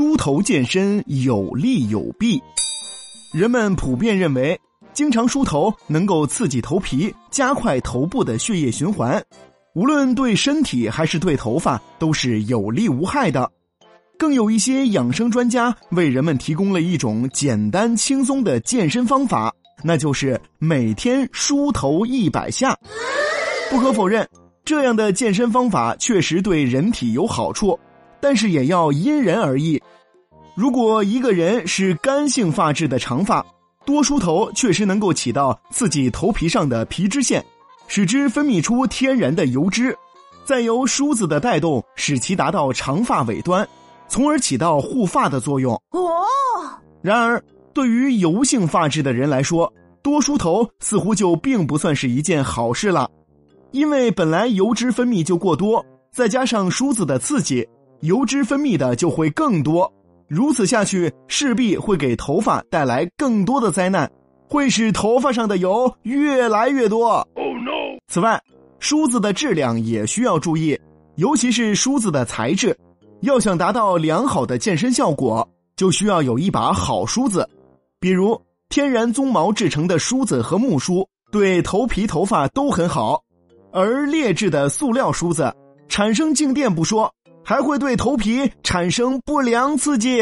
梳头健身有利有弊。人们普遍认为，经常梳头能够刺激头皮，加快头部的血液循环，无论对身体还是对头发都是有利无害的。更有一些养生专家为人们提供了一种简单轻松的健身方法，那就是每天梳头一百下。不可否认，这样的健身方法确实对人体有好处。但是也要因人而异。如果一个人是干性发质的长发，多梳头确实能够起到刺激头皮上的皮脂腺，使之分泌出天然的油脂，再由梳子的带动，使其达到长发尾端，从而起到护发的作用。哦。然而，对于油性发质的人来说，多梳头似乎就并不算是一件好事了，因为本来油脂分泌就过多，再加上梳子的刺激。油脂分泌的就会更多，如此下去势必会给头发带来更多的灾难，会使头发上的油越来越多。Oh no！此外，梳子的质量也需要注意，尤其是梳子的材质，要想达到良好的健身效果，就需要有一把好梳子。比如天然鬃毛制成的梳子和木梳，对头皮头发都很好，而劣质的塑料梳子产生静电不说。还会对头皮产生不良刺激。